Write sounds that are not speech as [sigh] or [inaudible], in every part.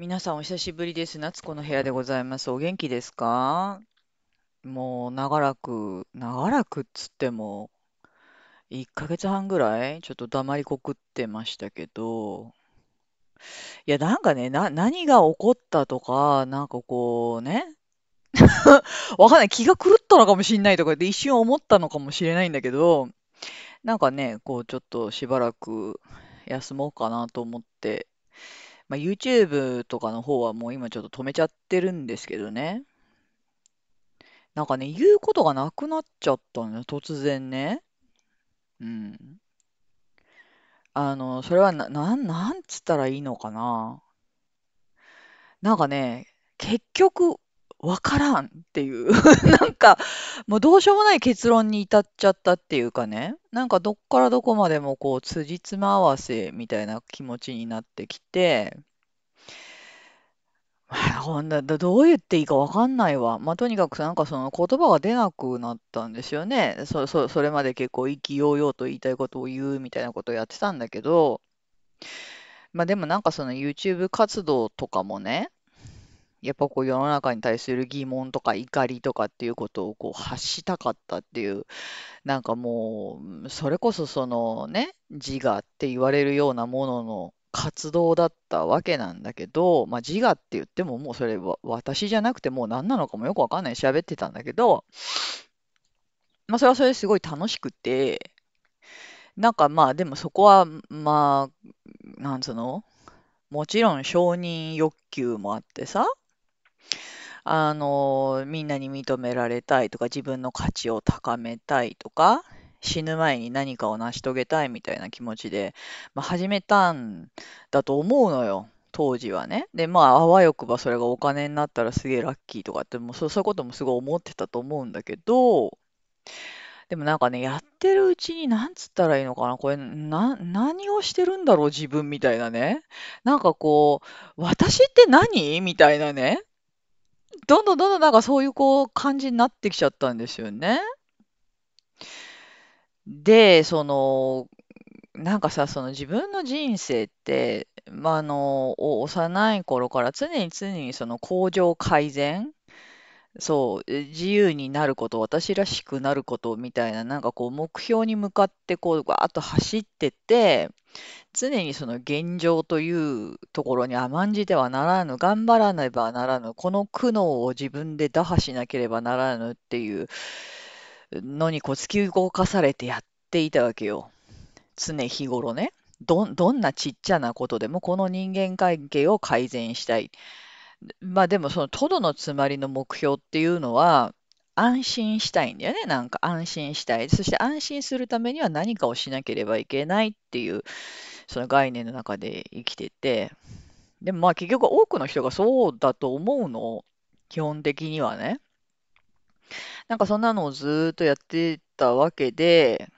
皆さんお久しぶりです。夏子の部屋でございます。お元気ですか？もう長らく、長らくっつっても、1ヶ月半ぐらいちょっと黙りこくってましたけど、いやなんかね、な、何が起こったとか、なんかこうね、[laughs] わかんない。気が狂ったのかもしんないとかで一瞬思ったのかもしれないんだけど、なんかね、こうちょっとしばらく休もうかなと思ってまあ、YouTube とかの方はもう今ちょっと止めちゃってるんですけどね。なんかね、言うことがなくなっちゃったのよ、突然ね。うん。あの、それはな、なん、なんつったらいいのかな。なんかね、結局、わからんっていう [laughs] なんか、もうどうしようもない結論に至っちゃったっていうかね。なんかどっからどこまでもこう、辻褄合わせみたいな気持ちになってきて、ほんだ、どう言っていいかわかんないわ。まあ、とにかくなんかその言葉が出なくなったんですよね。そ、そ、それまで結構意気揚々と言いたいことを言うみたいなことをやってたんだけど、まあでもなんかその YouTube 活動とかもね、やっぱこう世の中に対する疑問とか怒りとかっていうことをこう発したかったっていう、なんかもう、それこそそのね、自我って言われるようなものの活動だったわけなんだけど、まあ、自我って言ってももうそれは私じゃなくてもう何なのかもよくわかんない喋ってたんだけど、まあそれはそれすごい楽しくて、なんかまあでもそこはまあ、なんつうの？もちろん承認欲求もあってさ、あの、みんなに認められたいとか、自分の価値を高めたいとか、死ぬ前に何かを成し遂げたいみたいな気持ちで、まあ、始めたんだと思うのよ。当時はね。で、まあ、あわよくばそれがお金になったらすげえラッキーとかって、もうそうそういうこともすごい思ってたと思うんだけど、でもなんかね、やってるうちに、なんつったらいいのかな、これ、な、何をしてるんだろう、自分みたいなね。なんかこう、私って何？みたいなね。どんどんどんどんなんかそういうこう感じになってきちゃったんですよね。で、その、なんかさ、その自分の人生って、まあ、あの、幼い頃から常に常にその向上改善、そう、自由になること、私らしくなることみたいな、なんかこう目標に向かってこう、ガーッと走ってて、常にその現状というところに甘んじてはならぬ、頑張らねばならぬ、この苦悩を自分で打破しなければならぬっていうのにこう突き動かされてやっていたわけよ。常日頃ね。ど、どんなちっちゃなことでもこの人間関係を改善したい。まあでもそのトドのつまりの目標っていうのは安心したいんだよね。なんか安心したい。そして安心するためには何かをしなければいけないっていうその概念の中で生きてて。でもまあ結局多くの人がそうだと思うの。基本的にはね。なんかそんなのをずっとやってたわけで、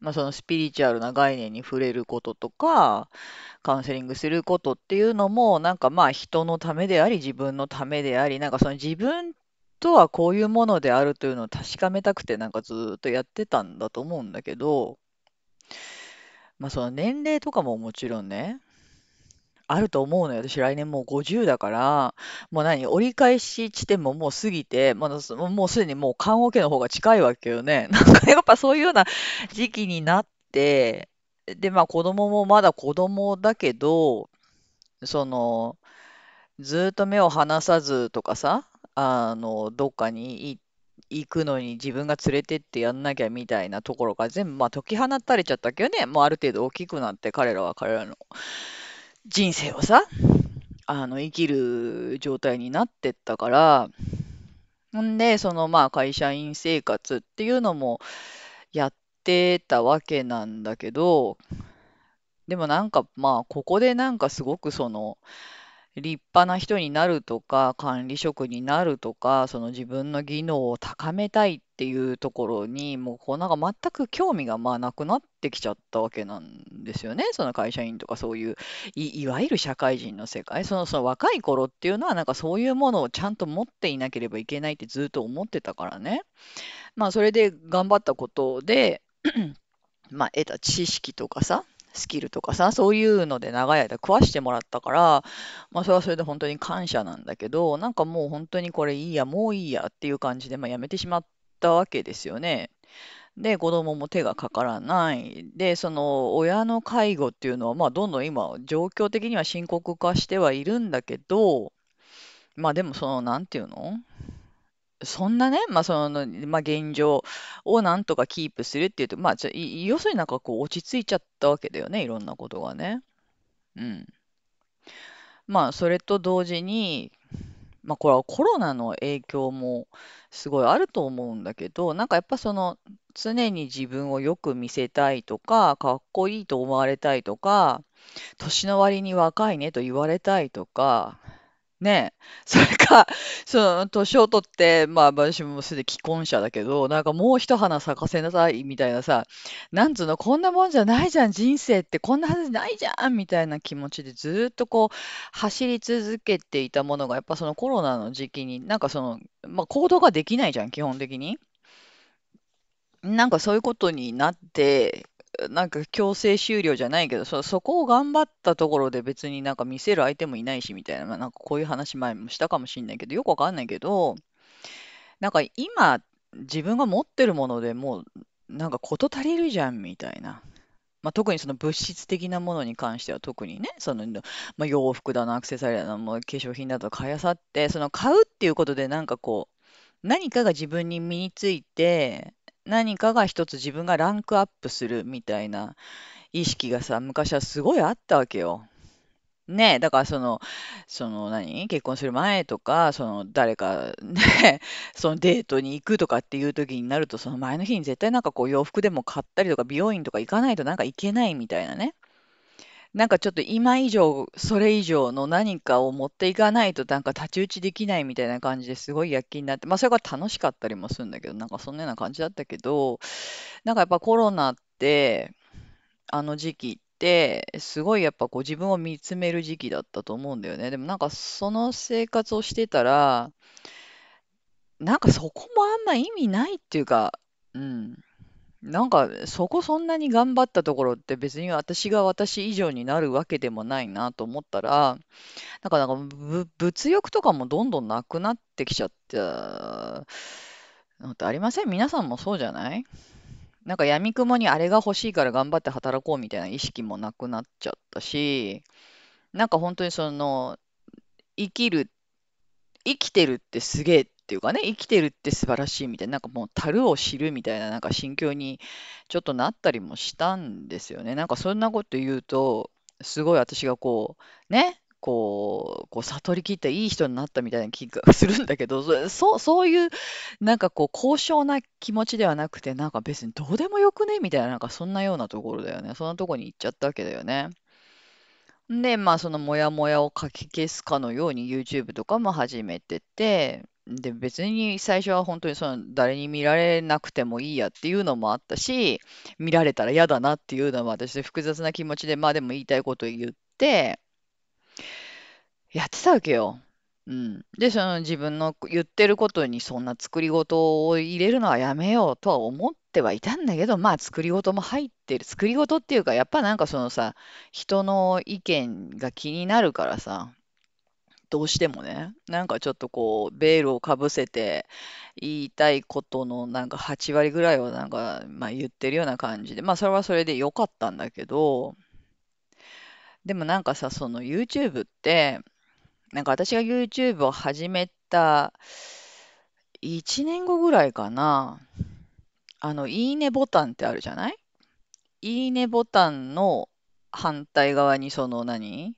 まあ、そのスピリチュアルな概念に触れることとか、カウンセリングすることっていうのも、なんかまあ人のためであり、自分のためであり、なんかその自分とはこういうものであるというのを確かめたくて、なんかずっとやってたんだと思うんだけど、まあその年齢とかももちろんね、あると思うのよ。私来年もう50だから、もう何、折り返し地点ももう過ぎて、まだもうすでにもう棺桶の方が近いわけよね。[laughs] なんかやっぱそういうような時期になって、で、まあ子供もまだ子供だけど、その、ずっと目を離さずとかさ、あの、どっかに行くのに自分が連れてってやんなきゃみたいなところが全部まあ解き放たれちゃったけどね、もうある程度大きくなって彼らは彼らの人生をさ、あの、生きる状態になってったから、んで、そのまあ会社員生活っていうのもやってたわけなんだけど、でもなんかまあここでなんかすごくその立派な人になるとか管理職になるとかその自分の技能を高めたいっていうところにもうこうなんか全く興味がまあなくなってきちゃったわけなんですよね。その会社員とかそういうい、いわゆる社会人の世界。その、その若い頃っていうのはなんかそういうものをちゃんと持っていなければいけないってずっと思ってたからね。まあそれで頑張ったことで [clears throat] まあ得た知識とかさスキルとかさ、そういうので長い間食わしてもらったから、まあそれはそれで本当に感謝なんだけど、なんかもう本当にこれいいや、もういいやっていう感じで、まあやめてしまったわけですよね。で、子供も手がかからない。で、その親の介護っていうのは、まあどんどん今、状況的には深刻化してはいるんだけど、まあでもその、なんていうの？そんなね、まあその、まあ現状をなんとかキープするっていうと、まあちょ、い要するになんかこう落ち着いちゃったわけだよね、いろんなことがね。うん。まあそれと同時に、まあこれはコロナの影響もすごいあると思うんだけど、なんかやっぱその常に自分をよく見せたいとか、かっこいいと思われたいとか、年の割に若いねと言われたいとか、ね。[laughs] それか、その、年を取って、まあ、私もすでに既婚者だけど、なんかもう一花咲かせなさい、みたいなさ、なんつうの、こんなもんじゃないじゃん、人生ってこんなはずないじゃん、みたいな気持ちでずっとこう、走り続けていたものが、やっぱそのコロナの時期に、なんかその、まあ、行動ができないじゃん、基本的に。なんかそういうことになって、なんか強制終了じゃないけど、そ、そこを頑張ったところで別になんか見せる相手もいないしみたいな、まあ、なんかこういう話前もしたかもしんないけど、よくわかんないけど、なんか今自分が持ってるものでもうなんか事足りるじゃんみたいな。まあ、特にその物質的なものに関しては特にね、その、まあ、洋服だの、アクセサリーだの、もう化粧品だと買い漁って、その買うっていうことでなんかこう、何かが自分に身について、何かが一つ自分がランクアップするみたいな意識がさ、昔はすごいあったわけよ。ねえ、だからその、その何？結婚する前とか、その誰か [laughs] ね、そのデートに行くとかっていう時になると、その前の日に絶対なんかこう洋服でも買ったりとか、美容院とか行かないとなんか行けないみたいなね。なんかちょっと今以上、それ以上の何かを持っていかないとなんか太刀打ちできないみたいな感じですごい躍起になって、まあそれが楽しかったりもするんだけど、なんかそんなような感じだったけど、なんかやっぱコロナって、あの時期って、すごいやっぱこう自分を見つめる時期だったと思うんだよね。でもなんかその生活をしてたら、なんかそこもあんま意味ないっていうか、うん。なんかそこそんなに頑張ったところって別に私が私以上になるわけでもないなと思ったら、なんかなんかぶ物欲とかもどんどんなくなってきちゃった。のってありません？皆さんもそうじゃない？なんか闇雲にあれが欲しいから頑張って働こうみたいな意識もなくなっちゃったし、なんか本当にその、生きる、生きてるってすげえっていうかね、生きてるって素晴らしいみたいな、なんかもう樽を知るみたいななんか心境にちょっとなったりもしたんですよね。なんかそんなこと言うと、すごい私がこう、ね、こう、こう悟りきったいい人になったみたいな気がするんだけど、そそう、いう、なんかこう、高尚な気持ちではなくて、なんか別にどうでもよくね？みたいな、なんかそんなようなところだよね。そんなとこに行っちゃったわけだよね。で、まあ、そのモヤモヤをかき消すかのように YouTube とかも始めてて、で、別に最初は本当にその誰に見られなくてもいいやっていうのもあったし、見られたら嫌だなっていうのも私複雑な気持ちで、まあでも言いたいこと言って、やってたわけよ。うん。で、その自分の言ってることにそんな作り事を入れるのはやめようとは思ってはいたんだけど、まあ作り事も入ってる。作り事っていうか、やっぱなんかそのさ、人の意見が気になるからさ、どうしてもね、なんかちょっとこう、ベールをかぶせて言いたいことのなんか8割ぐらいはなんか、まあ言ってるような感じで、まあそれはそれで良かったんだけど、でもなんかさ、その YouTube って、なんか私が YouTube を始めた1年後ぐらいかな、あの、いいねボタンってあるじゃない？いいねボタンの反対側にその何？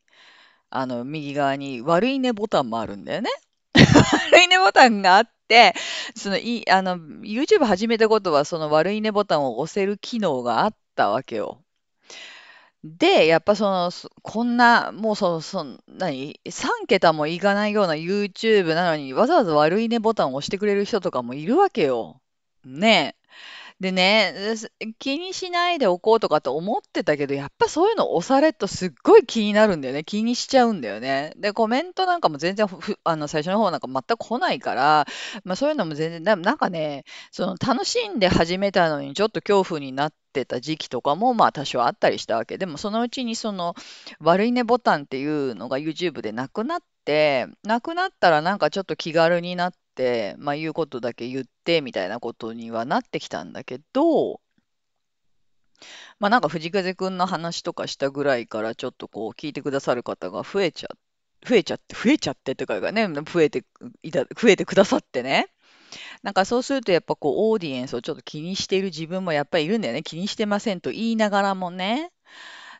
あの、右側に悪いねボタンもあるんだよね。[laughs] 悪いねボタンがあって、その、い、あの、YouTube 始めたことはその悪いねボタンを押せる機能があったわけよ。で、やっぱその、こんな、もうその、その、何 ?3 桁もいかないような YouTube なのに、わざわざ悪いねボタンを押してくれる人とかもいるわけよ。ねえ。でね、す気にしないでおこうとかと思ってたけど、やっぱそういうの押されるとすっごい気になるんだよね。気にしちゃうんだよね。で、コメントなんかも全然ふ、ふあの、最初の方なんか全く来ないから、まあそういうのも全然、ななんかね、その楽しんで始めたのにちょっと恐怖になってた時期とかもまあ多少あったりしたわけ。でもそのうちにその悪いねボタンっていうのが YouTube でなくなって、なくなったらなんかちょっと気軽になっ、まあ言うことだけ言ってみたいなことにはなってきたんだけど、まあなんか藤風くんの話とかしたぐらいからちょっとこう聞いてくださる方が増えちゃ、増えちゃって、増えちゃってとかがね、増えていた、増えてくださってね。なんかそうするとやっぱこうオーディエンスをちょっと気にしている自分もやっぱりいるんだよね。気にしてませんと言いながらもね。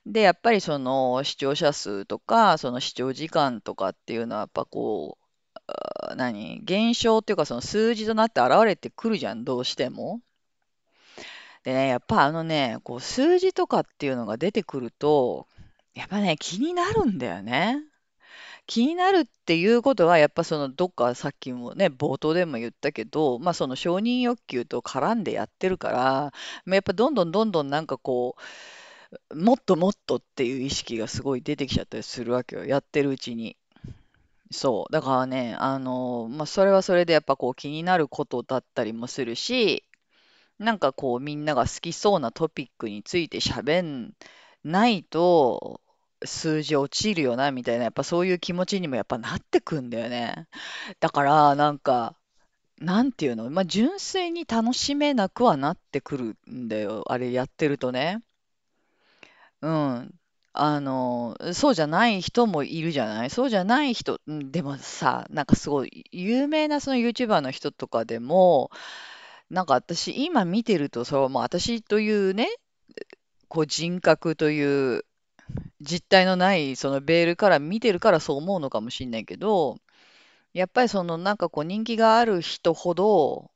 で、やっぱりその視聴者数とか、その視聴時間とかっていうのはやっぱこう、何？減少っていうかその数字となって現れてくるじゃん、どうしても。でね、やっぱあのね、こう数字とかっていうのが出てくると、やっぱね、気になるんだよね。気になるっていうことは、やっぱそのどっかさっきもね、冒頭でも言ったけど、まあその承認欲求と絡んでやってるから、やっぱどんどんどんどんなんかこう、もっともっとっていう意識がすごい出てきちゃったりするわけよ。やってるうちに。そう。だからね、あの、まあそれはそれでやっぱこう気になることだったりもするし、なんかこうみんなが好きそうなトピックについて喋んないと数字落ちるよなみたいな、やっぱそういう気持ちにもやっぱなってくんだよね。だからなんか、なんていうの、まあ純粋に楽しめなくはなってくるんだよ。あれやってるとね。うん。あの、そうじゃない人もいるじゃない？そうじゃない人、うんでもさ、なんかすごい有名なその YouTuber の人とかでも、なんか私今見てると、そう、もう私というね、こう人格という実体のないそのベールから見てるからそう思うのかもしれないけど、やっぱりそのなんかこう人気がある人ほど、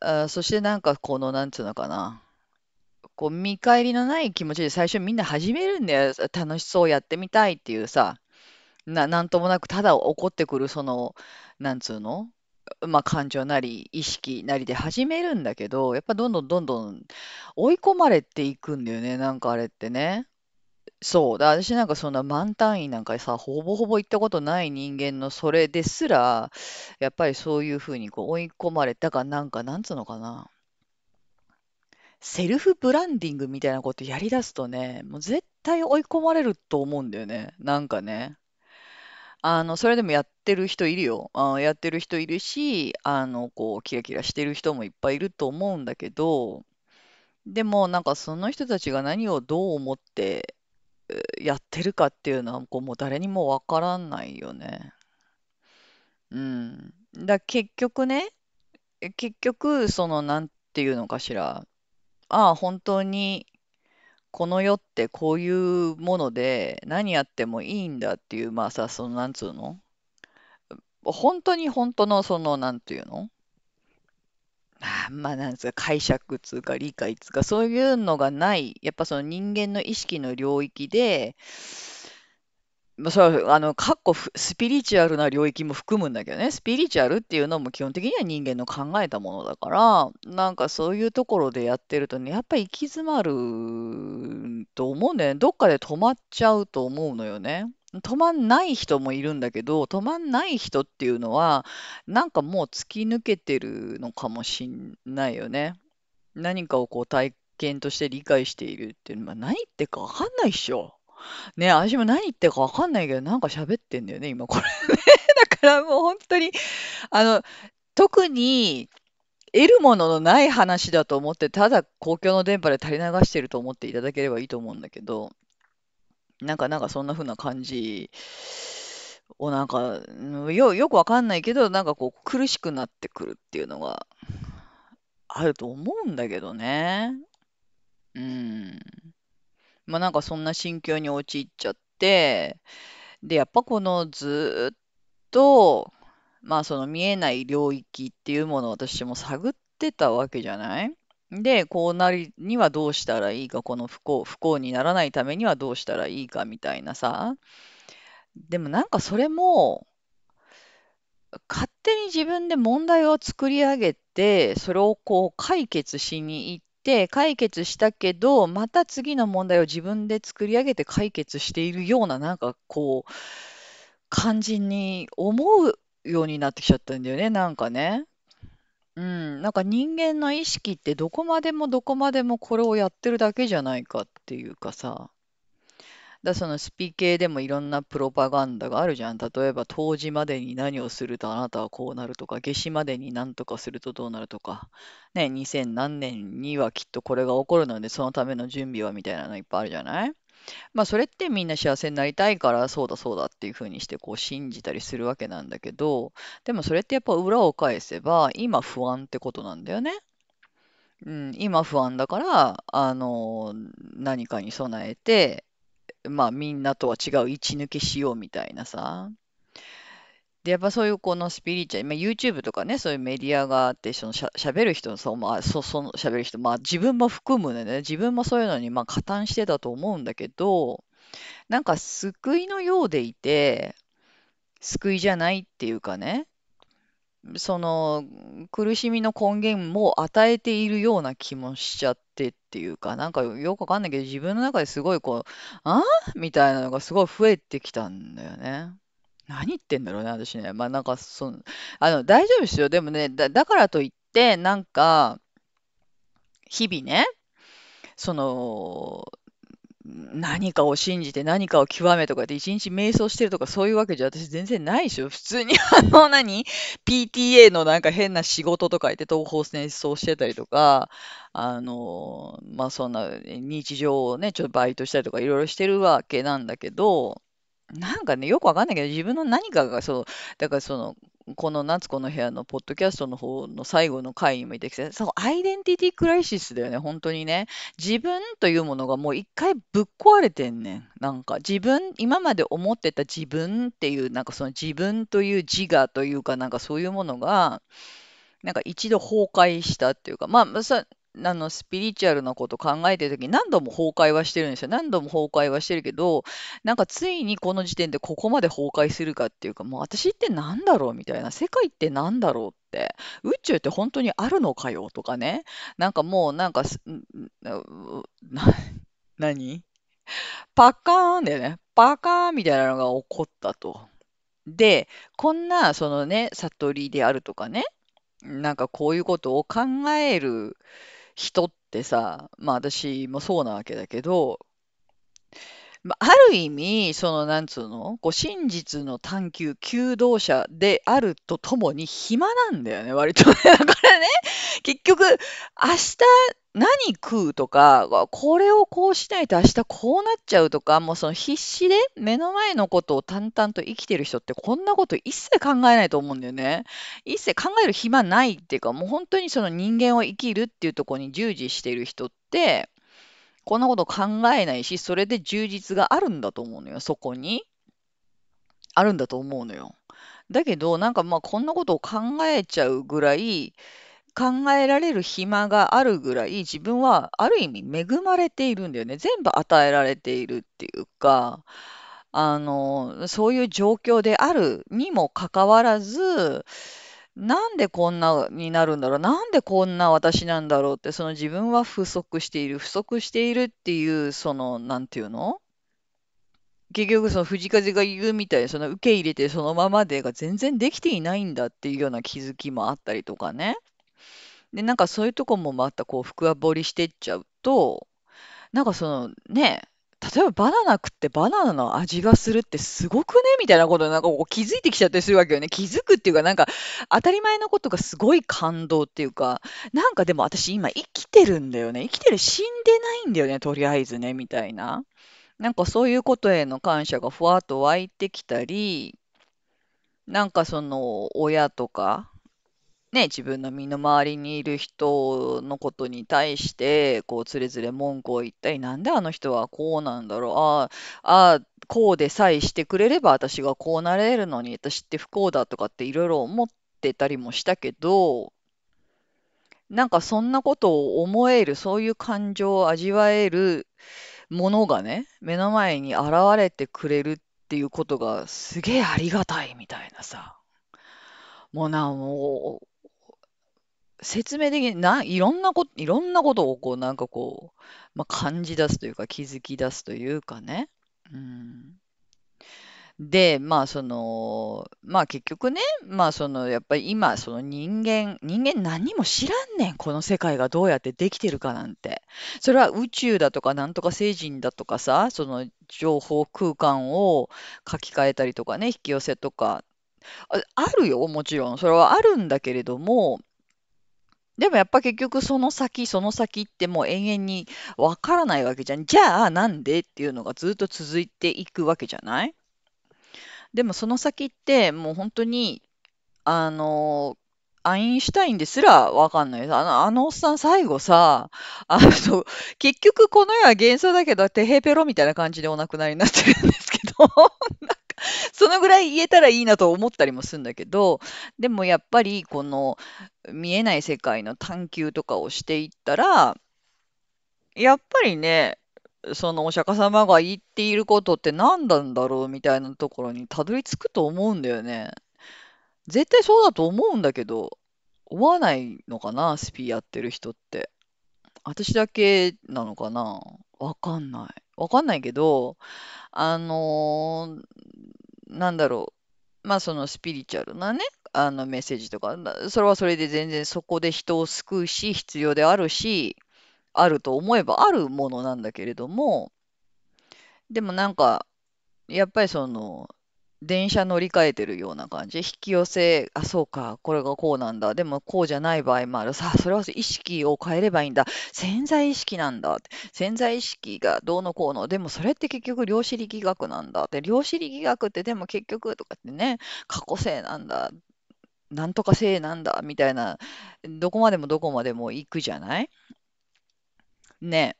あそしてなんかこのなんつうのかな、こう見返りのない気持ちで最初みんな始めるんだよ。楽しそうやってみたいっていうさ、な、なんともなくただ起こってくるその、なんつうの？まあ感情なり意識なりで始めるんだけど、やっぱどんどんどんどん追い込まれていくんだよね、なんかあれってね。そう。だ、私なんかそんな満単位なんかさ、ほぼほぼ行ったことない人間のそれですら、やっぱりそういうふうにこう追い込まれたかなんか、なんつうのかな。セルフブランディングみたいなことやりだすとね、もう絶対追い込まれると思うんだよね。なんかね。あの、それでもやってる人いるよ。あ、やってる人いるし、あの、こう、キラキラしてる人もいっぱいいると思うんだけど、でもなんかその人たちが何をどう思ってやってるかっていうのはこうもう誰にもわからないよね。うん。だ結局ね、結局そのなんていうのかしら。ああ、本当にこの世ってこういうもので何やってもいいんだっていう、まあさ、そのなんつうの？本当に本当のそのなんていうの？あまあなんつうか解釈つうか理解つうかそういうのがない、やっぱその人間の意識の領域で、それは、あの、かっこスピリチュアルな領域も含むんだけどね、スピリチュアルっていうのも基本的には人間の考えたものだから、なんかそういうところでやってるとね、やっぱり行き詰まると思うね。どっかで止まっちゃうと思うのよね。止まんない人もいるんだけど、止まんない人っていうのは、なんかもう突き抜けてるのかもしんないよね。何かをこう体験として理解しているっていうのは何言ってかわかんないっしょ。ね、私も何言ってるかわかんないけど、なんか喋ってんだよね、今これね。[laughs] だからもう本当に、あの、特に得るもののない話だと思って、ただ公共の電波で垂れ流してると思っていただければいいと思うんだけど、なんか、なんかそんな風な感じをなんか、よ、よくわかんないけど、なんかこう苦しくなってくるっていうのがあると思うんだけどね。うん。まあなんかそんな心境に陥っちゃって、で、やっぱこのずっと、まあその見えない領域っていうものを私も探ってたわけじゃない？で、こうなりにはどうしたらいいか、この不幸、不幸にならないためにはどうしたらいいかみたいなさ。でもなんかそれも、勝手に自分で問題を作り上げて、それをこう解決しに行って、解決したけど、また次の問題を自分で作り上げて解決しているような、なんかこう、感じに思うようになってきちゃったんだよね、なんかね。うん、なんか人間の意識ってどこまでもどこまでもこれをやってるだけじゃないかっていうかさ。だそのスピ系でもいろんなプロパガンダがあるじゃん。例えば、冬至までに何をするとあなたはこうなるとか、夏至までに何とかするとどうなるとか、ね、2000何年にはきっとこれが起こるので、そのための準備はみたいなのいっぱいあるじゃない？まあ、それってみんな幸せになりたいから、そうだそうだっていうふうにしてこう信じたりするわけなんだけど、でもそれってやっぱ裏を返せば、今不安ってことなんだよね。うん、今不安だから、あの、何かに備えて、まあみんなとは違う位置抜けしようみたいなさ。で、やっぱそういうこのスピリチュアル、まあ、YouTube とかね、そういうメディアがあって、そのしゃ、喋る人の、そう、まあ、そ、その喋る人、まあ自分も含むのでね、自分もそういうのにまあ加担してたと思うんだけど、なんか救いのようでいて、救いじゃないっていうかね、その苦しみの根源も与えているような気もしちゃってっていうか、なんかよくわかんないけど、自分の中ですごいこう、あみたいなのがすごい増えてきたんだよね。何言ってんだろうね、私ね。まあなんかその、あの、大丈夫ですよ。でもね、だ、だからといって、なんか、日々ね、その、何かを信じて何かを極めとかで一日瞑想してるとかそういうわけじゃ私全然ないでしょ。普通に [laughs] あの何 ?PTA のなんか変な仕事とか言って東方瞑想してたりとか、あの、まあそんな日常をね、ちょっとバイトしたりとかいろいろしてるわけなんだけど、なんかね、よくわかんないけど、自分の何かがそう、だからその、この夏子の部屋のポッドキャストの方の最後の回にも言ってきて、そう、アイデンティティクライシスだよね、本当にね。自分というものがもう一回ぶっ壊れてんねん。なんか自分、今まで思ってた自分っていう、なんかその自分という自我というか、なんかそういうものが、なんか一度崩壊したっていうか、まあ、あの、スピリチュアルなこと考えてるときに何度も崩壊はしてるんですよ。何度も崩壊はしてるけど、なんかついにこの時点でここまで崩壊するかっていうか、もう私って何だろうみたいな、世界って何だろうって、宇宙って本当にあるのかよとかね、なんかもうなんかす、んな、何？パカーンだよね。パカーンみたいなのが起こったと。で、こんな、そのね、悟りであるとかね、なんかこういうことを考える人ってさ、まあ私もそうなわけだけど、まあ、ある意味、その、なんつうの、こう、真実の探求、求道者であるとともに暇なんだよね、割とね。だからね、結局、明日何食う？とか、これをこうしないと明日こうなっちゃうとか、もうその必死で目の前のことを淡々と生きてる人ってこんなこと一切考えないと思うんだよね。一切考える暇ないっていうか、もう本当にその人間を生きるっていうところに従事してる人って、こんなこと考えないし、それで充実があるんだと思うのよ、そこに。あるんだと思うのよ。だけど、なんかまあこんなことを考えちゃうぐらい、考えられる暇があるぐらい、自分はある意味恵まれているんだよね。全部与えられているっていうか、あの、そういう状況であるにもかかわらず、なんでこんなになるんだろう、なんでこんな私なんだろうって、その自分は不足している、不足しているっていう、その、なんていうの？結局その藤風が言うみたいに、その受け入れてそのままでが全然できていないんだっていうような気づきもあったりとかね。で、なんかそういうとこもまたこう深掘りしてっちゃうと、なんかそのね、例えばバナナ食ってバナナの味がするってすごくねみたいなことなんかこう気づいてきちゃったりするわけよね。気づくっていうかなんか当たり前のことがすごい感動っていうか、なんかでも私今生きてるんだよね。生きてる、死んでないんだよね、とりあえずね、みたいな。なんかそういうことへの感謝がふわっと湧いてきたり、なんかその親とか、ね、自分の身の回りにいる人のことに対して、こう、つれづれ文句を言ったり、なんであの人はこうなんだろう、ああ、こうでさえしてくれれば私がこうなれるのに、私って不幸だとかっていろいろ思ってたりもしたけど、なんかそんなことを思える、そういう感情を味わえるものがね、目の前に現れてくれるっていうことがすげえありがたいみたいなさ。もうな、もう、説明的にな、いろんなこと、いろんなことをこう、なんかこう、まあ、感じ出すというか気づき出すというかね。うん。で、まあその、まあ結局ね、まあその、やっぱり今、その人間、人間何も知らんねん、この世界がどうやってできてるかなんて。それは宇宙だとか、なんとか星人だとかさ、その情報空間を書き換えたりとかね、引き寄せとか、あ、あるよ、もちろん。それはあるんだけれども、でもやっぱ結局その先、その先ってもう永遠にわからないわけじゃん。じゃあなんでっていうのがずっと続いていくわけじゃない？でもその先ってもう本当に、あの、アインシュタインですらわかんない。あの、あのおっさん最後さ、あの、結局この世は幻想だけど、てへぺろみたいな感じでお亡くなりになってるんですけど、[laughs] [laughs] そのぐらい言えたらいいなと思ったりもするんだけど、でもやっぱりこの見えない世界の探求とかをしていったら、やっぱりね、そのお釈迦様が言っていることって何なんだろうみたいなところにたどり着くと思うんだよね。絶対そうだと思うんだけど、思わないのかな、スピーやってる人って。私だけなのかな？わかんない。わかんないけど、あのーなんだろう。まあそのスピリチュアルなね、あのメッセージとか、それはそれで全然そこで人を救うし、必要であるし、あると思えばあるものなんだけれども、でもなんか、やっぱりその、電車乗り換えてるような感じ？引き寄せ、あ、そうか、これがこうなんだ。でもこうじゃない場合もある。さあ、それは意識を変えればいいんだ。潜在意識なんだ。潜在意識がどうのこうの。でもそれって結局量子力学なんだ。で、量子力学ってでも結局とかってね、過去性なんだ。なんとか性なんだ。みたいな、どこまでもどこまでも行くじゃない？ね。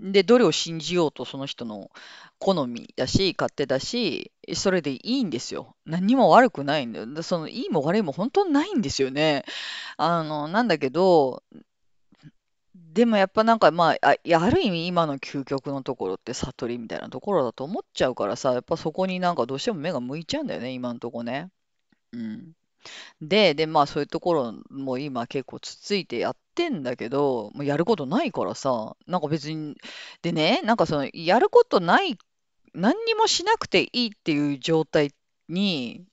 で、どれを信じようとその人の好みだし、勝手だし、それでいいんですよ。何も悪くないんだよ。そのいいも悪いも本当にないんですよね。あの、なんだけど、でもやっぱなんかまあ、あ、ある意味今の究極のところって悟りみたいなところだと思っちゃうからさ、やっぱそこになんかどうしても目が向いちゃうんだよね、今のとこね。うん。で、で、まあそういうところも今結構つついてやってんだけど、もうやることないからさ、なんか別に、でね、なんかそのやることない、何にもしなくていいっていう状態に、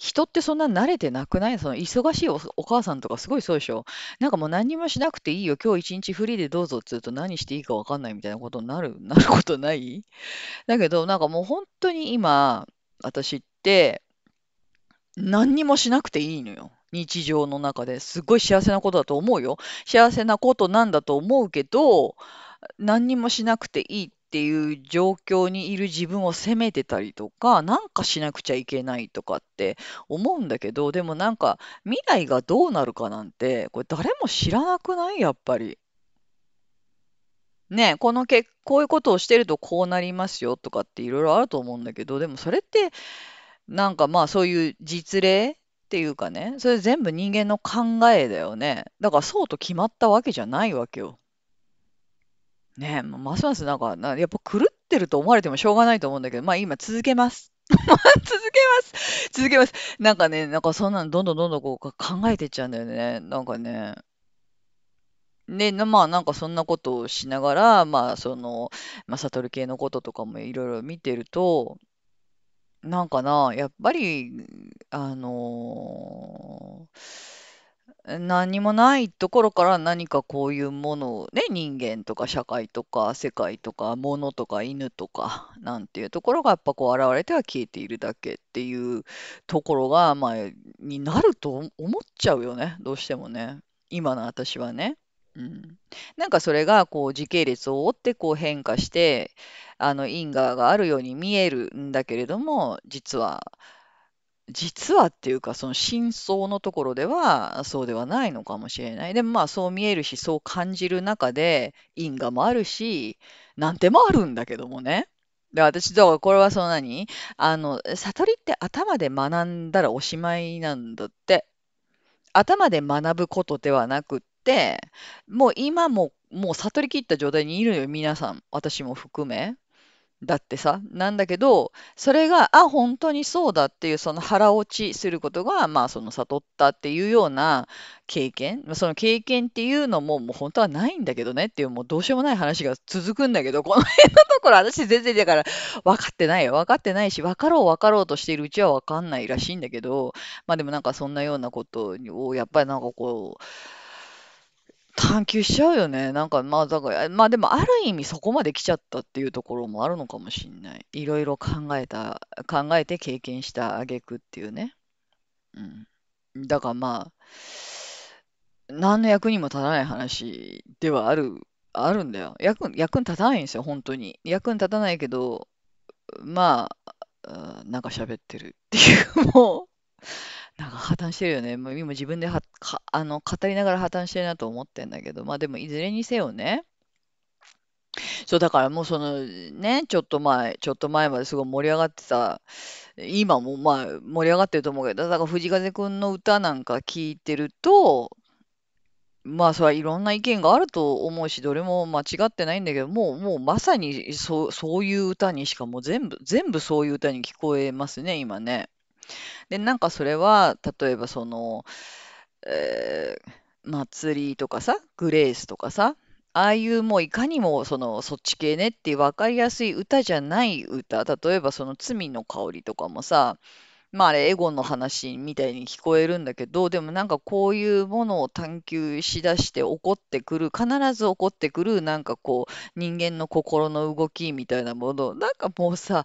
人ってそんな慣れてなくない？その忙しいお、お母さんとかすごいそうでしょ？なんかもう何にもしなくていいよ。今日一日フリーでどうぞって言うと何していいかわかんないみたいなことになる、[laughs] なることない？だけど、なんかもう本当に今、私って何にもしなくていいのよ。日常の中ですごい幸せなことだと思うよ。幸せなことなんだと思うけど、何にもしなくていいっていう状況にいる自分を責めてたりとか、なんかしなくちゃいけないとかって思うんだけど、でもなんか未来がどうなるかなんて、これ誰も知らなくない？やっぱり。ね、このけ、こういうことをしてるとこうなりますよとかっていろいろあると思うんだけど、でもそれってなんかまあそういう実例っていうかね、それ全部人間の考えだよね。だからそうと決まったわけじゃないわけよ。ねえ、ますますなんか、なやっぱ狂ってると思われてもしょうがないと思うんだけど、まあ今続けます。[laughs] 続けます。続けます。なんかね、なんかそんなのどんどんどんどんこう考えていっちゃうんだよね。なんかね。で、まあなんかそんなことをしながら、まあその、まあ悟系のこととかもいろいろ見てると、なんかな、やっぱり、あの何もないところから何かこういうものをね、人間とか社会とか世界とか物とか犬とかなんていうところがやっぱこう現れては消えているだけっていうところが、まあ、になると思っちゃうよね、どうしてもね。今の私はね。うん。なんかそれがこう時系列を追ってこう変化して、あの因果があるように見えるんだけれども、実は実はっていうか、その真相のところではそうではないのかもしれない。でもまあそう見えるし、そう感じる中で因果もあるし、なんてもあるんだけどもね。で、私、だからこれはその何？あの、悟りって頭で学んだらおしまいなんだって。頭で学ぶことではなくって、もう今ももう悟り切った状態にいるよ、皆さん。私も含め。だってさ、なんだけど、それが、あ、本当にそうだっていう、その腹落ちすることが、まあ、その悟ったっていうような経験、その経験っていうのも、もう本当はないんだけどねっていう、もうどうしようもない話が続くんだけど、この辺のところ、私全然だから、分かってないよ。分かってないし、分かろう分かろうとしているうちは分かんないらしいんだけど、まあでもなんかそんなようなことを、やっぱりなんかこう、探求しちゃうよね。なんか、まあ、だから、まあでも、ある意味そこまで来ちゃったっていうところもあるのかもしんない。いろいろ考えた、考えて経験した挙句っていうね。うん。だからまあ、何の役にも立たない話ではある、あるんだよ。役、役に立たないんですよ、本当に。役に立たないけど、まあ、なんか喋ってるっていう、もう、なんか破綻してるよね。もう今自分ではかあの語りながら破綻してるなと思ってんだけど、まあでもいずれにせよね、そうだからもうそのね、ちょっと前、ちょっと前まですごい盛り上がってた、今もまあ盛り上がってると思うけど、だから藤風くんの歌なんか聞いてると、まあそれはいろんな意見があると思うし、どれも間違ってないんだけど、もう、もうまさにそう、そういう歌にしかもう全部、全部そういう歌に聞こえますね、今ね。で、なんかそれは、例えばその、えー祭りとかさ、グレースとかさ、ああいうもういかにもそのそっち系ねっていう分かりやすい歌じゃない歌、例えばその罪の香りとかもさ、まああれエゴの話みたいに聞こえるんだけど、でもなんかこういうものを探求しだして起こってくる、必ず起こってくるなんかこう人間の心の動きみたいなもの、なんかもうさ、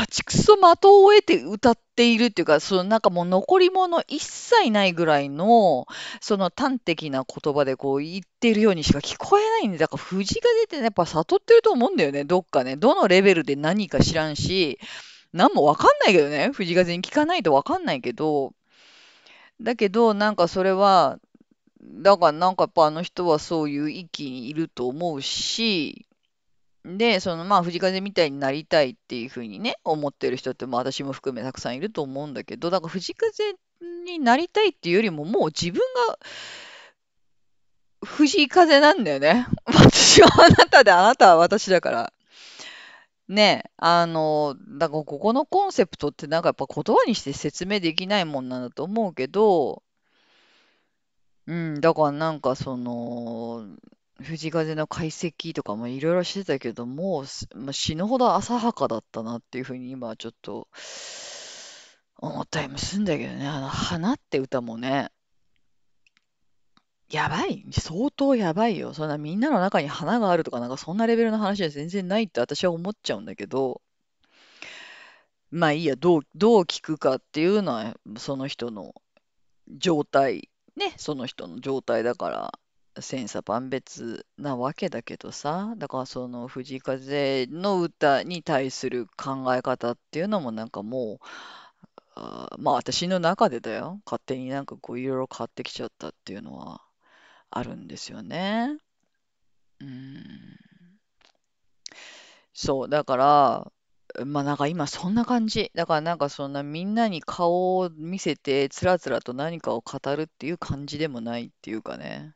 バチクソ的を得て歌っているっていうか、そのなんかもう残り物一切ないぐらいの、その端的な言葉でこう言ってるようにしか聞こえないんで、だから藤が出てね、やっぱ悟ってると思うんだよね、どっかね。どのレベルで何か知らんし、なんもわかんないけどね。藤風に聞かないとわかんないけど、だけど、なんかそれは、だからなんかやっぱあの人はそういう域にいると思うし、で、そのまあ藤風みたいになりたいっていうふうにね、思ってる人って、まあ私も含めたくさんいると思うんだけど、だから藤風になりたいっていうよりも、もう自分が藤風なんだよね。[laughs] 私はあなたで、あなたは私だから。ね、あの、だからここのコンセプトってなんかやっぱ言葉にして説明できないもんなんだと思うけど、うん、だからなんかその、藤風の解析とかもいろいろしてたけど、もうす、まあ死ぬほど浅はかだったなっていうふうに今ちょっと思ったりもするんだけどね。あの、花って歌もね、やばい。相当やばいよ。そんなみんなの中に花があるとか、なんかそんなレベルの話は全然ないって私は思っちゃうんだけど、まあいいや、どう、どう聞くかっていうのは、その人の状態、ね、その人の状態だから、千差万別なわけだけどさ、だからその藤風の歌に対する考え方っていうのもなんかもう、あまあ私の中でだよ。勝手になんかこういろいろ変わってきちゃったっていうのはあるんですよね。うん。そう、だから、まあなんか今そんな感じ。だからなんかそんなみんなに顔を見せてつらつらと何かを語るっていう感じでもないっていうかね。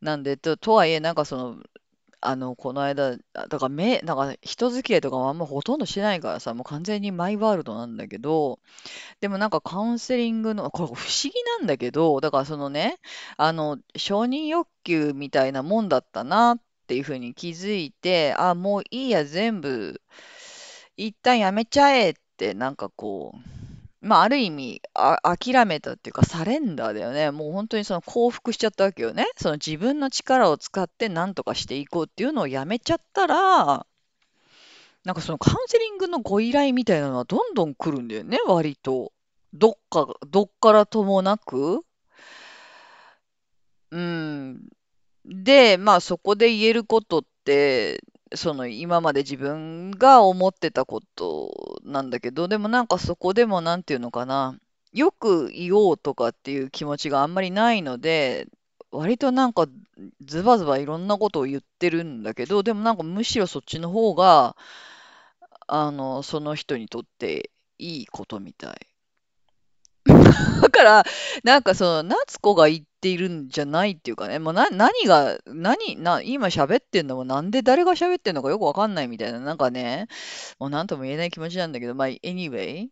なんで、と、とはいえなんかその、あの、この間、だからめ、なんか人付き合いとかもあんまほとんどしないからさ、もう完全にマイワールドなんだけど、でもなんかカウンセリングの、これ不思議なんだけど、だからそのね、あの、承認欲求みたいなもんだったなっていうふうに気づいて、あ、もういいや、全部、一旦やめちゃえって、なんかこう、まあ、ある意味、あ、諦めたっていうか、サレンダーだよね。もう本当にその降伏しちゃったわけよね。その自分の力を使って何とかしていこうっていうのをやめちゃったら、なんかそのカウンセリングのご依頼みたいなのはどんどん来るんだよね、割と。どっか、どっからともなく。うん。で、まあそこで言えることって、その今まで自分が思ってたことなんだけど、でもなんかそこでもなんていうのかな、よく言おうとかっていう気持ちがあんまりないので、割となんかズバズバいろんなことを言ってるんだけど、でもなんかむしろそっちの方が、あの、その人にとっていいことみたい。[laughs] だから、なんかその、夏子が言っているんじゃないっていうかね、もうな、何が、何、な、今喋ってんのもなんで誰が喋ってんのかよくわかんないみたいな、なんかね、もうなんとも言えない気持ちなんだけど、まあ、anyway、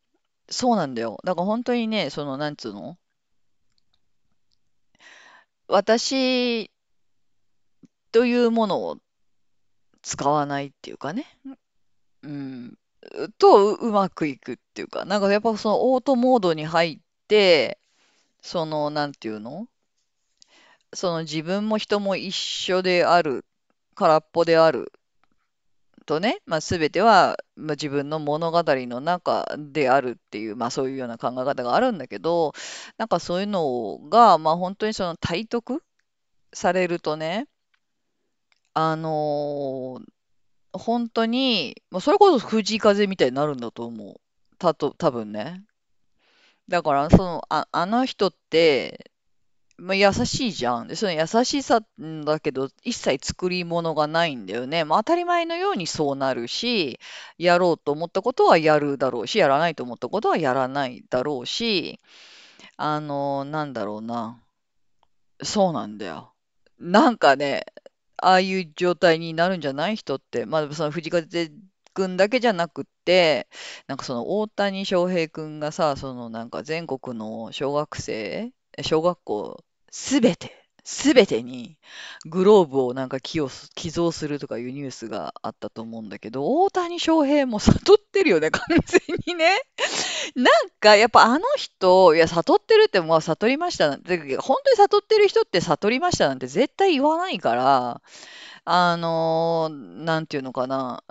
そうなんだよ。だから本当にね、その、なんつうの？私というものを使わないっていうかね。うん。と、うまくいくっていうか、なんかやっぱそのオートモードに入って、その、なんていうの？その自分も人も一緒である、空っぽであるとね、まあ、全ては、まあ、自分の物語の中であるっていう、まあ、そういうような考え方があるんだけど、なんかそういうのが、まあ、本当にその体得されるとね、あのー本当に、まあ、それこそ藤井風みたいになるんだと思う。たと、多分ね。だから、その、あ、あの人って、まあ、優しいじゃん。で、その優しさだけど、一切作り物がないんだよね。まあ、当たり前のようにそうなるし、やろうと思ったことはやるだろうし、やらないと思ったことはやらないだろうし、あの、なんだろうな。そうなんだよ。なんかね、ああいう状態になるんじゃない人って、まあ、その藤風君だけじゃなくって、なんかその大谷翔平君がさ、そのなんか全国の小学生、小学校すべて、すべてにグローブをなんか寄与寄贈するとかいうニュースがあったと思うんだけど、大谷翔平も悟ってるよね、完全にね。なんかやっぱあの人、いや、悟ってるってもう悟りましたなんて、本当に悟ってる人って悟りましたなんて絶対言わないから、あのーなんていうのかな、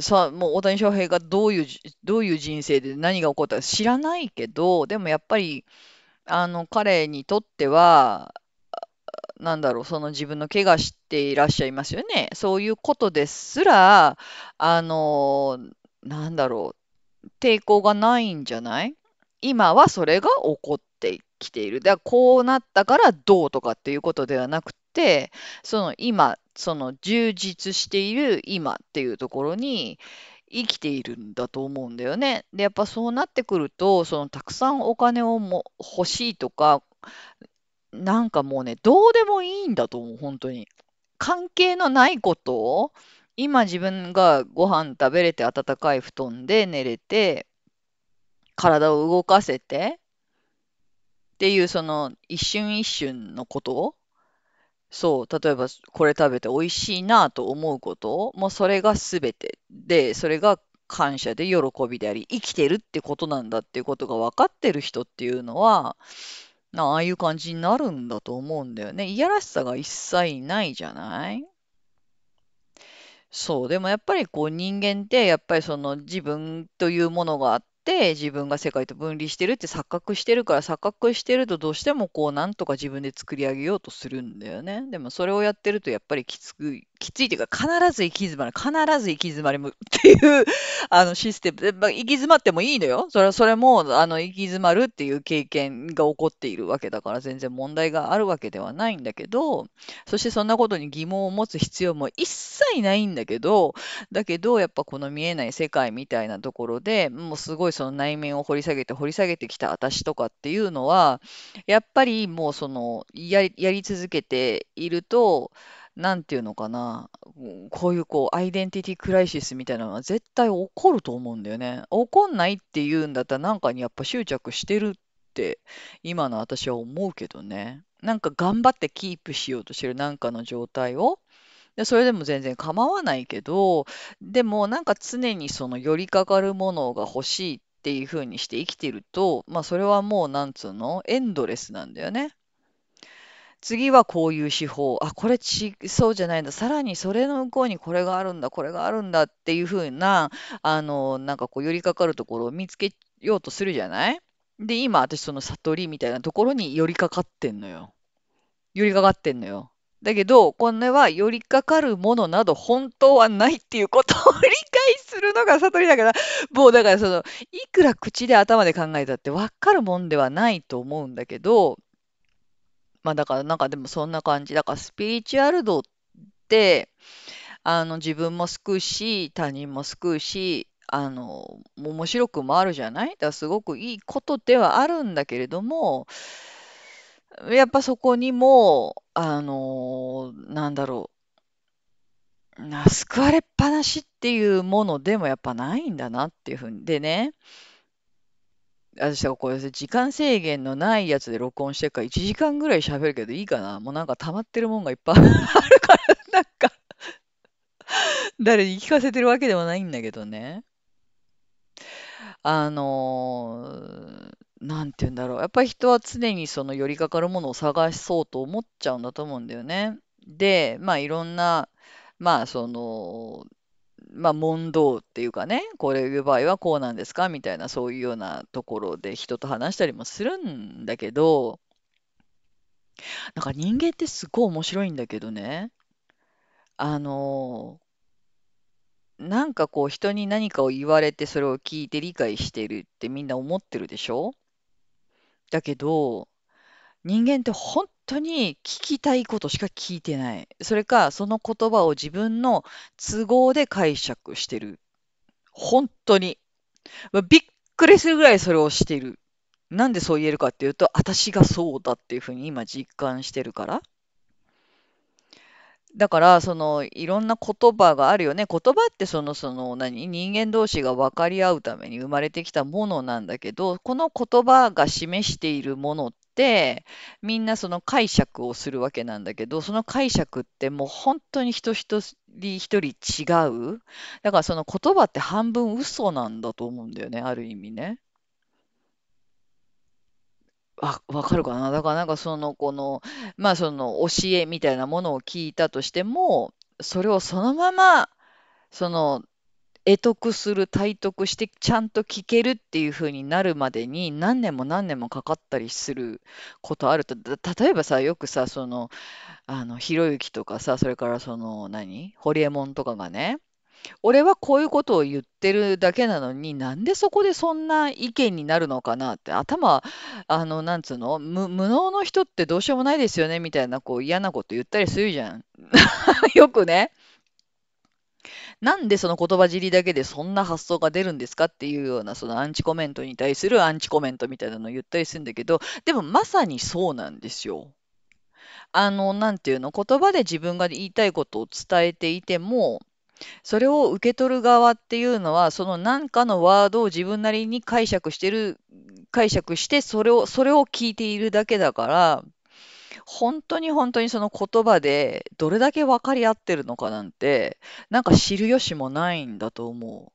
さ、もう大谷翔平がどういう、どういう人生で何が起こったか知らないけど、でもやっぱり、あの、彼にとっては、なんだろう、その自分の怪我していらっしゃいますよね。そういうことですら、あの、なんだろう、抵抗がないんじゃない？今はそれが起こってきている。だこうなったからどうとかっていうことではなくて、その今、その充実している今っていうところに生きているんだと思うんだよね。で、やっぱそうなってくると、そのたくさんお金をも欲しいとか、なんかもうね、どうでもいいんだと思う、本当に。関係のないことを、今自分がご飯食べれて暖かい布団で寝れて、体を動かせてっていうその一瞬一瞬のことそう、例えばこれ食べて美味しいなと思うこともうそれが全てで、それが感謝で喜びであり、生きてるってことなんだっていうことが分かってる人っていうのは、なああいう感じになるんだと思うんだよね。いやらしさが一切ないじゃない？そう、でもやっぱりこう人間ってやっぱりその自分というものがあって、自分が世界と分離してるって錯覚してるから錯覚してるとどうしてもこうなんとか自分で作り上げようとするんだよね。でもそれをやってるとやっぱりきつく、きついっていうか必ず行き詰まる。必ず行き詰まりむっていう [laughs] あのシステムで、まあ、行き詰まってもいいのよ。それはそれもあの行き詰まるっていう経験が起こっているわけだから全然問題があるわけではないんだけど、そしてそんなことに疑問を持つ必要も一切ないんだけど、だけどやっぱこの見えない世界みたいなところでもうすごいその内面を掘り下げて掘り下げてきた私とかっていうのは、やっぱりもうそのやり、やり続けていると、なんていうのかな、こういうこうアイデンティティクライシスみたいなのは絶対起こると思うんだよね。起こんないっていうんだったらなんかにやっぱ執着してるって今の私は思うけどね。なんか頑張ってキープしようとしてるなんかの状態を。で、それでも全然構わないけど、でもなんか常にその寄りかかるものが欲しいっていう風にして生きてると、まあそれはもうなんつうの、エンドレスなんだよね。次はこういう手法。あ、これち、そうじゃないんだ。さらにそれの向こうにこれがあるんだ、これがあるんだっていう風な、あの、なんかこう寄りかかるところを見つけようとするじゃない？で、今私その悟りみたいなところに寄りかかってんのよ。寄りかかってんのよ。だけど、これは寄りかかるものなど本当はないっていうことを理解するのが悟りだから、もうだからその、いくら口で頭で考えたって分かるもんではないと思うんだけど、まあだからなんかでもそんな感じ。だからスピリチュアル度って、あの自分も救うし、他人も救うし、あの、面白くもあるじゃない？だからすごくいいことではあるんだけれども、やっぱそこにも、あの、なんだろう、な救われっぱなしっていうものでもやっぱないんだなっていうふうに。でね、私はこれ時間制限のないやつで録音してるから1時間ぐらい喋るけどいいかなもうなんか溜まってるもんがいっぱいあるから、[laughs] なんか誰に聞かせてるわけでもないんだけどね。あのーなんて言うんだろう。やっぱり人は常にその寄りかかるものを探しそうと思っちゃうんだと思うんだよね。で、まあいろんな、まあその、まあ問答っていうかね、これいう場合はこうなんですかみたいなそういうようなところで人と話したりもするんだけど、なんか人間ってすごい面白いんだけどね、あのなんかこう人に何かを言われてそれを聞いて理解してるってみんな思ってるでしょ？だけど、人間って本当に聞きたいことしか聞いてない。それか、その言葉を自分の都合で解釈してる。本当に。まあびっくりするぐらいそれをしている。なんでそう言えるかっていうと、私がそうだっていうふうに今実感してるから。だから、その、いろんな言葉があるよね。言葉ってその、その、何、人間同士が分かり合うために生まれてきたものなんだけど、この言葉が示しているものって、みんなその解釈をするわけなんだけど、その解釈ってもう本当に人一人一人違う。だからその言葉って半分嘘なんだと思うんだよね、ある意味ね。わ、わかるかな？だからなんかその、この、まあその教えみたいなものを聞いたとしても、それをそのまま、その、得得する、体得して、ちゃんと聞けるっていう風になるまでに何年も何年もかかったりすることあると、例えばさ、よくさ、その、あの、ひろゆきとかさ、それからその、何？ホリエモンとかがね、俺はこういうことを言ってるだけなのに、なんでそこでそんな意見になるのかなって、頭、あの、なんつうの、無、無能の人ってどうしようもないですよね、みたいな、こう嫌なこと言ったりするじゃん。[laughs] よくね。なんでその言葉尻だけでそんな発想が出るんですかっていうような、そのアンチコメントに対するアンチコメントみたいなのを言ったりするんだけど、でもまさにそうなんですよ。あの、なんていうの、言葉で自分が言いたいことを伝えていても、それを受け取る側っていうのは、その何かのワードを自分なりに解釈してる、解釈して、それを、それを聞いているだけだから、本当に本当にその言葉でどれだけ分かり合ってるのかなんて、なんか知る由もないんだと思う。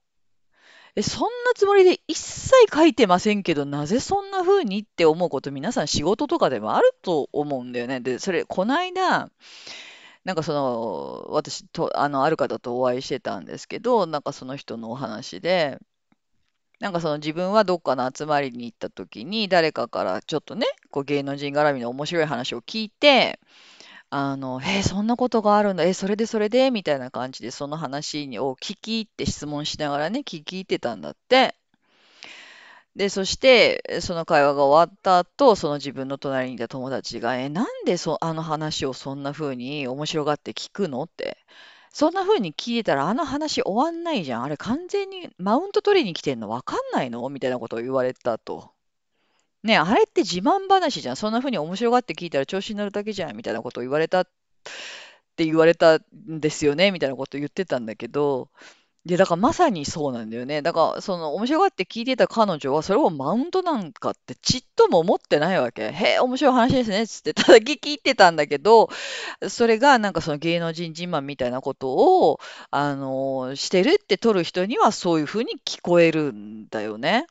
え、そんなつもりで一切書いてませんけど、なぜそんな風にって思うこと皆さん仕事とかでもあると思うんだよね。で、それ、こないだ、なんかその、私と、あの、ある方とお会いしてたんですけど、なんかその人のお話で、なんかその自分はどっかの集まりに行った時に、誰かからちょっとね、こう芸能人絡みの面白い話を聞いて、あの、えーそんなことがあるんだ、えーそれでそれで？みたいな感じで、その話を聞き入って質問しながらね、聞き入ってたんだって。で、そして、その会話が終わった後、その自分の隣にいた友達が、え、なんでそ、あの話をそんな風に面白がって聞くの？って。そんな風に聞いたらあの話終わんないじゃん。あれ完全にマウント取りに来てんの分かんないのみたいなことを言われたと。ね、あれって自慢話じゃん。そんな風に面白がって聞いたら調子に乗るだけじゃん。みたいなことを言われたって言われたんですよね。みたいなことを言ってたんだけど、で、だからまさにそうなんだよね。だから、その面白がって聞いてた彼女は、それをマウントなんかってちっとも思ってないわけ。へえ、面白い話ですねっ、つってただ聞いてたんだけど、それがなんかその芸能人自慢みたいなことを、あの、してるって取る人にはそういうふうに聞こえるんだよね。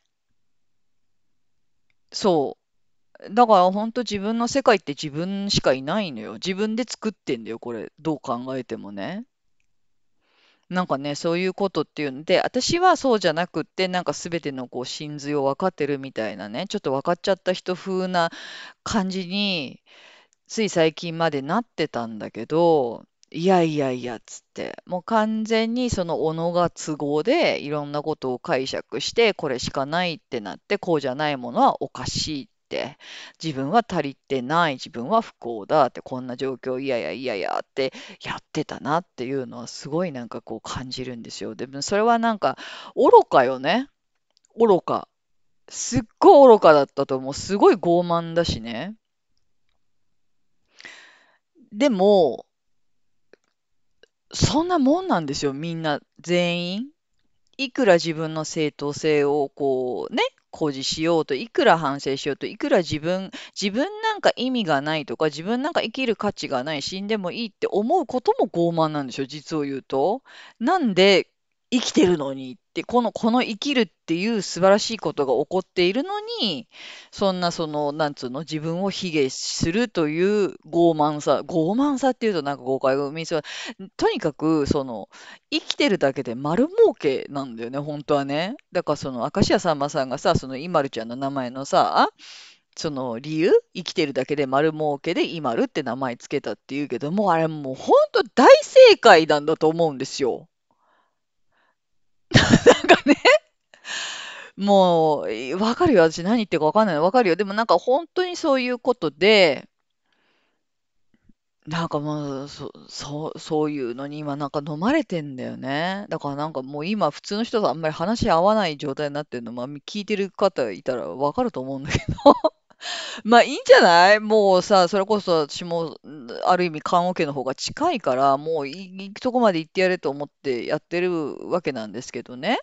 そう。だから本当自分の世界って自分しかいないのよ。自分で作ってんだよ、これ。どう考えてもね。なんかね、そういうことっていうんで、私はそうじゃなくって、なんか全てのこう真髄を分かってるみたいなね、ちょっと分かっちゃった人風な感じに、つい最近までなってたんだけど、いやいやいやっ、つって、もう完全にその己が都合でいろんなことを解釈して、これしかないってなって、こうじゃないものはおかしいって、自分は足りてない、自分は不幸だって、こんな状況、いやいやいやいやってやってたなっていうのはすごいなんかこう感じるんですよ。でもそれはなんか愚かよね。愚か。すっごい愚かだったと思う。すごい傲慢だしね。でも、そんなもんなんですよ、みんな、全員。いくら自分の正当性をこうね、誇示しようと、いくら反省しようと、いくら自分、自分なんか意味がないとか、自分なんか生きる価値がない、死んでもいいって思うことも傲慢なんでしょ、実を言うと。なんで生きてるのにって、この、この生きるっていう素晴らしいことが起こっているのに、そんなその、なんつうの、自分を卑下するという傲慢さ、傲慢さっていうとなんか誤解が生みそう。とにかく、その、生きてるだけで丸儲けなんだよね、本当はね。だからその、明石家さんまさんがさ、その、イマルちゃんの名前のさ、その理由？生きてるだけで丸儲けでイマルって名前つけたっていうけども、あれもう本当大正解なんだと思うんですよ。なんかね、もう、わかるよ。私何言ってるかわかんないの。わかるよ。でもなんか本当にそういうことで、なんかもう、そ、そう、そういうのに今なんか飲まれてんだよね。だからなんかもう今普通の人とあんまり話し合わない状態になってるの、まあ聞いてる方いたらわかると思うんだけど。[laughs] まあいいんじゃない？もうさ、それこそ私もある意味棺桶の方が近いから、もう行くとこまで行ってやれと思ってやってるわけなんですけどね。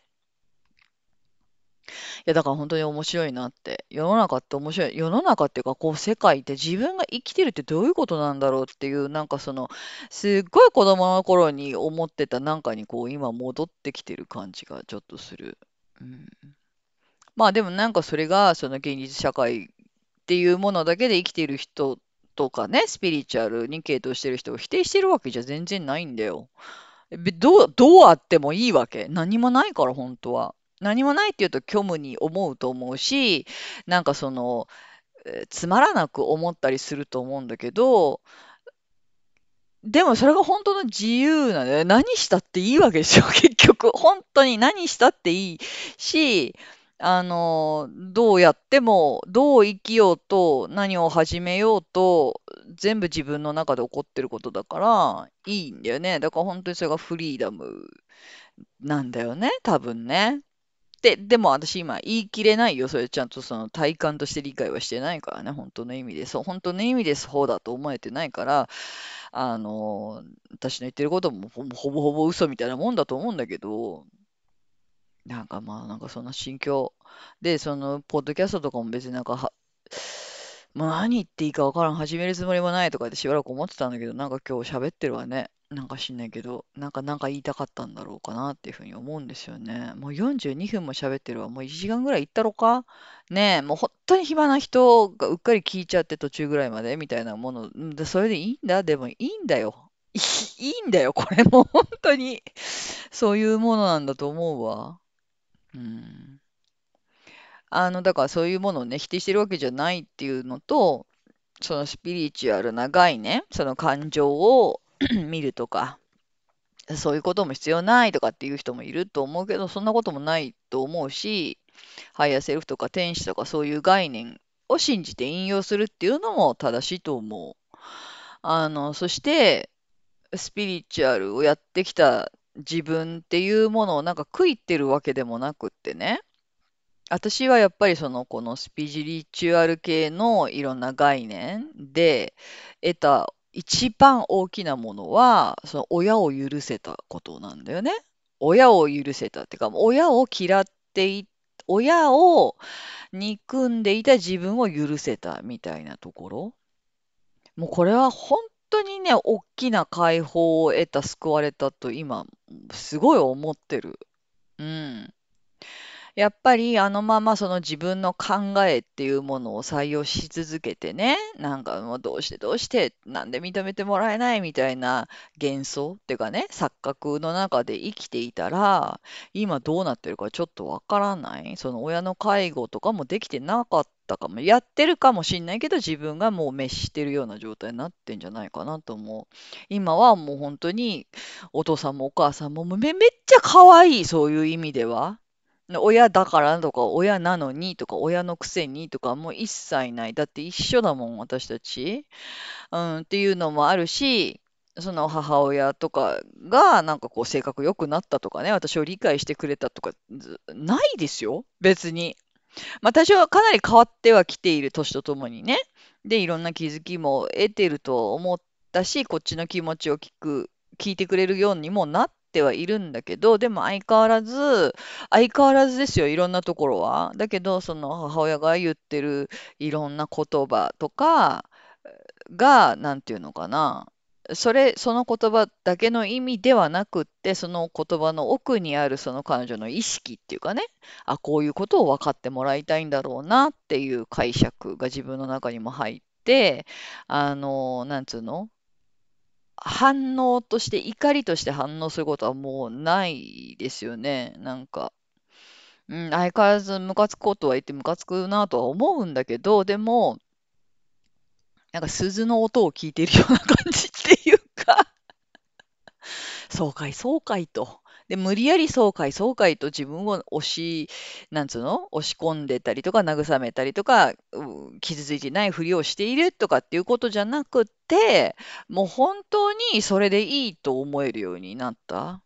いや、だから本当に面白いなって。世の中って面白い。世の中っていうか、こう、世界って自分が生きてるってどういうことなんだろうっていう、なんかその、すっごい子供の頃に思ってたなんかに、こう、今戻ってきてる感じがちょっとする。うん。まあでもなんかそれが、その現実社会っていうものだけで生きている人とかね、スピリチュアルに傾倒してる人を否定してるわけじゃ全然ないんだよ。どう、どうあってもいいわけ？何もないから、本当は。何もないって言うと虚無に思うと思うし、なんかその、えつまらなく思ったりすると思うんだけど、でもそれが本当の自由なんだよ。何したっていいわけですよ、[laughs] 結局。本当に何したっていいし、あの、どうやっても、どう生きようと、何を始めようと、全部自分の中で起こってることだから、いいんだよね。だから本当にそれがフリーダムなんだよね、多分ね。で、でも私今言い切れないよ。それちゃんとその体感として理解はしてないからね。本当の意味で。そう、本当の意味でそうだと思えてないから、あの、私の言ってることもほぼほぼほぼ嘘みたいなもんだと思うんだけど、なんかまあ、なんかそんな心境。で、その、ポッドキャストとかも別になんかは、もう何言っていいかわからん、始めるつもりもないとかってしばらく思ってたんだけど、なんか今日喋ってるわね。なんか知んないけど、なんかなんか言いたかったんだろうかなっていうふうに思うんですよね。もう42分も喋ってるわ。もう1時間ぐらい行ったろか？ねえ、もう本当に暇な人がうっかり聞いちゃって途中ぐらいまで？みたいなもの、それでいいんだ？でもいいんだよ。いいんだよ。これも本当にそういうものなんだと思うわ。うん。あの、だからそういうものをね、否定してるわけじゃないっていうのと、そのスピリチュアルな概念、その感情を [clears throat] 見るとか、そういうことも必要ないとかっていう人もいると思うけど、そんなこともないと思うし、ハイヤーセルフとか天使とかそういう概念を信じて引用するっていうのも正しいと思う。あの、そして、スピリチュアルをやってきた自分っていうものをなんか悔いってるわけでもなくってね、私はやっぱりそのこのスピジリチュアル系のいろんな概念で得た一番大きなものはその親を許せたことなんだよね。親を許せたっていうか親を嫌ってい親を憎んでいた自分を許せたみたいなところ。もうこれは本当にね、大きな解放を得た、救われたと今、すごい思ってる。うん。やっぱりあのままその自分の考えっていうものを採用し続けてね、なんかもうどうしてどうして、なんで認めてもらえないみたいな幻想っていうかね、錯覚の中で生きていたら、今どうなってるかちょっとわからない。その親の介護とかもできてなかったかも、やってるかもしんないけど、自分がもう滅してるような状態になってんじゃないかなと思う。今はもう本当にお父さんもお母さんもめめっちゃ可愛い、そういう意味では。親だからとか、親なのにとか、親のくせにとか、もう一切ない。だって一緒だもん、私たち。うん、っていうのもあるし、その母親とかが、なんかこう、性格良くなったとかね、私を理解してくれたとか、ないですよ、別に。まあ、多少はかなり変わってはきている、年とともにね。で、いろんな気づきも得てると思ったし、こっちの気持ちを聞く、聞いてくれるようにもなってはいるんだけど、でも相変わらず、相変わらずですよ、いろんなところは。だけど、その母親が言ってるいろんな言葉とかが、なんていうのかな。それ、その言葉だけの意味ではなくって、その言葉の奥にあるその彼女の意識っていうかね、あ、こういうことを分かってもらいたいんだろうなっていう解釈が自分の中にも入って、あの、なんつうの？反応として、怒りとして反応することはもうないですよね。なんか、うん、相変わらずムカつくことは言ってムカつくなとは思うんだけど、でも、なんか鈴の音を聞いているような感じっていうか [laughs] そうかい、そうかいと。で、無理やりそうかい、そうかいと自分を押し、なんつうの？押し込んでたりとか、慰めたりとか、傷ついてないふりをしているとかっていうことじゃなくて、もう本当にそれでいいと思えるようになった。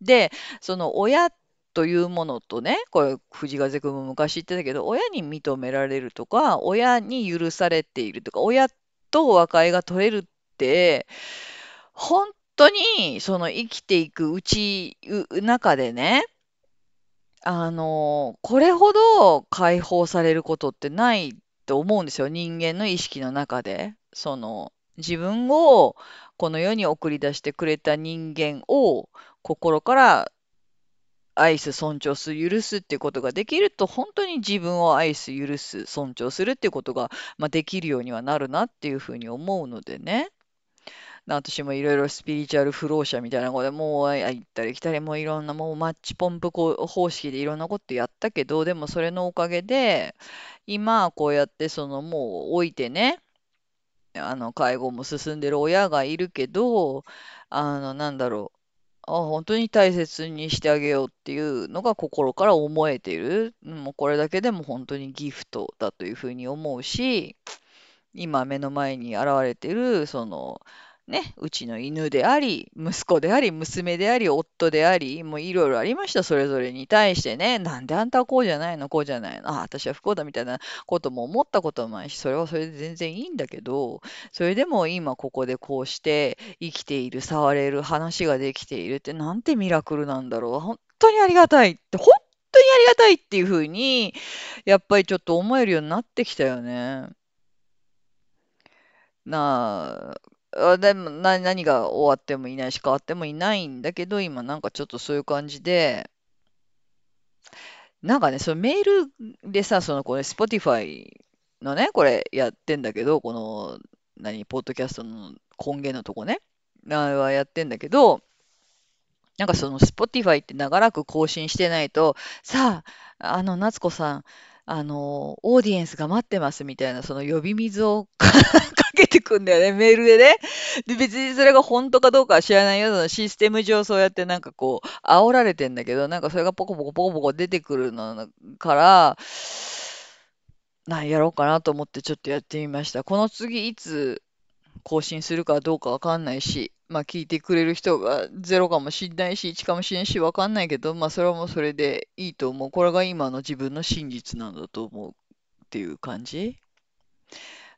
で、その親というものとね、これ藤ヶ瀬君も昔言ってたけど、親に認められるとか、親に許されているとか、親と和解が取れるって、本当にその生きていくうち、う中でね、あの、これほど解放されることってないと思うんですよ。人間の意識の中で。その、自分をこの世に送り出してくれた人間を心から愛す、尊重す、許すっていうことができると、本当に自分を愛す、許す、尊重するっていうことが、まあ、できるようにはなるなっていうふうに思うのでね。私もいろいろスピリチュアルフローシャみたいなことでもう行ったり来たりもういろんなもうマッチポンプ方式でいろんなことやったけどでもそれのおかげで今こうやってそのもう置いてねあの介護も進んでる親がいるけどあのなんだろうあ本当に大切にしてあげようっていうのが心から思えている。もうこれだけでも本当にギフトだというふうに思うし今目の前に現れているそのね、うちの犬であり、息子であり、娘であり、夫であり、もういろいろありました、それぞれに対してね、なんであんたはこうじゃないの、こうじゃないの、あ、私は不幸だみたいなことも思ったこともないし、それはそれで全然いいんだけど、それでも今ここでこうして生きている、触れる、話ができているってなんてミラクルなんだろう。本当にありがたいって、本当にありがたいっていうふうに、やっぱりちょっと思えるようになってきたよね。なあ、あでもな、何が終わってもいないし変わってもいないんだけど、今なんかちょっとそういう感じで、なんかね、そのメールでさ、そのこれ、Spotify のね、これやってんだけど、この、何、ポッドキャストの根源のとこね、はやってんだけど、なんかその Spotify って長らく更新してないと、さあ、あの、夏子さん、あの、オーディエンスが待ってますみたいな、その呼び水をけてくんだよね、メールでね。で、別にそれが本当かどうかは知らないよ。そのシステム上そうやってなんかこう、煽られてんだけど、なんかそれがポコポコポコポコ出てくるのから、なんやろうかなと思ってちょっとやってみました。この次いつ更新するかどうかわかんないし、まあ聞いてくれる人がゼロかもしんないし、1かもしれんし、わかんないけど、まあそれはもうそれでいいと思う。これが今の自分の真実なんだと思うっていう感じ。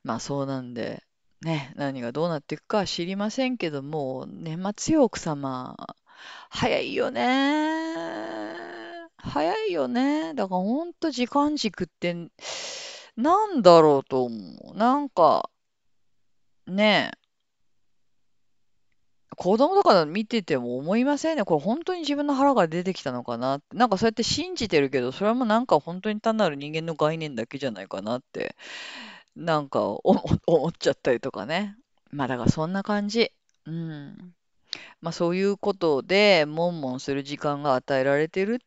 まあそうなんで、ね、何がどうなっていくかは知りませんけども、年末よ、奥様。早いよね。早いよね。だからほんと時間軸ってなんだろうと思う。なんかねえ、子供とか見てても思いませんね。これ本当に自分の腹が出てきたのかなって。なんかそうやって信じてるけど、それもなんか本当に単なる人間の概念だけじゃないかなって、なんかお思っちゃったりとかね。まあだからそんな感じ。うん。まあそういうことで、悶々する時間が与えられてる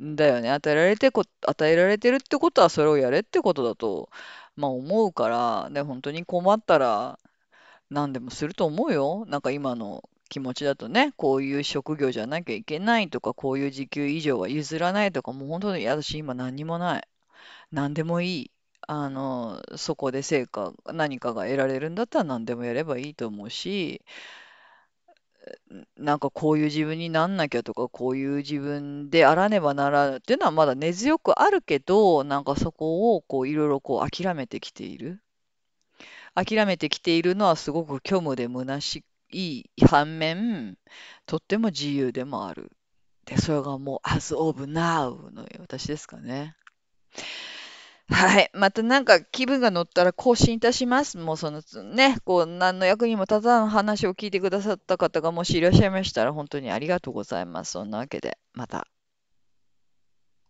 んだよね。与えられてこ、与えられてるってことはそれをやれってことだと、まあ思うから、で、本当に困ったら何でもすると思うよ。なんか今の気持ちだとね、こういう職業じゃなきゃいけないとか、こういう時給以上は譲らないとか、もう本当に私今何にもない。何でもいい。あの、そこで成果、何かが得られるんだったら何でもやればいいと思うし、なんかこういう自分になんなきゃとか、こういう自分であらねばならぬっていうのはまだ根強くあるけど、なんかそこをこういろいろこう諦めてきている。諦めてきているのはすごく虚無で虚しい反面、とっても自由でもある。で、それがもう as of now の私ですかね。はい。またなんか気分が乗ったら更新いたします。もうそのね、こう何の役にも立たん話を聞いてくださった方がもしいらっしゃいましたら本当にありがとうございます。そんなわけで、また。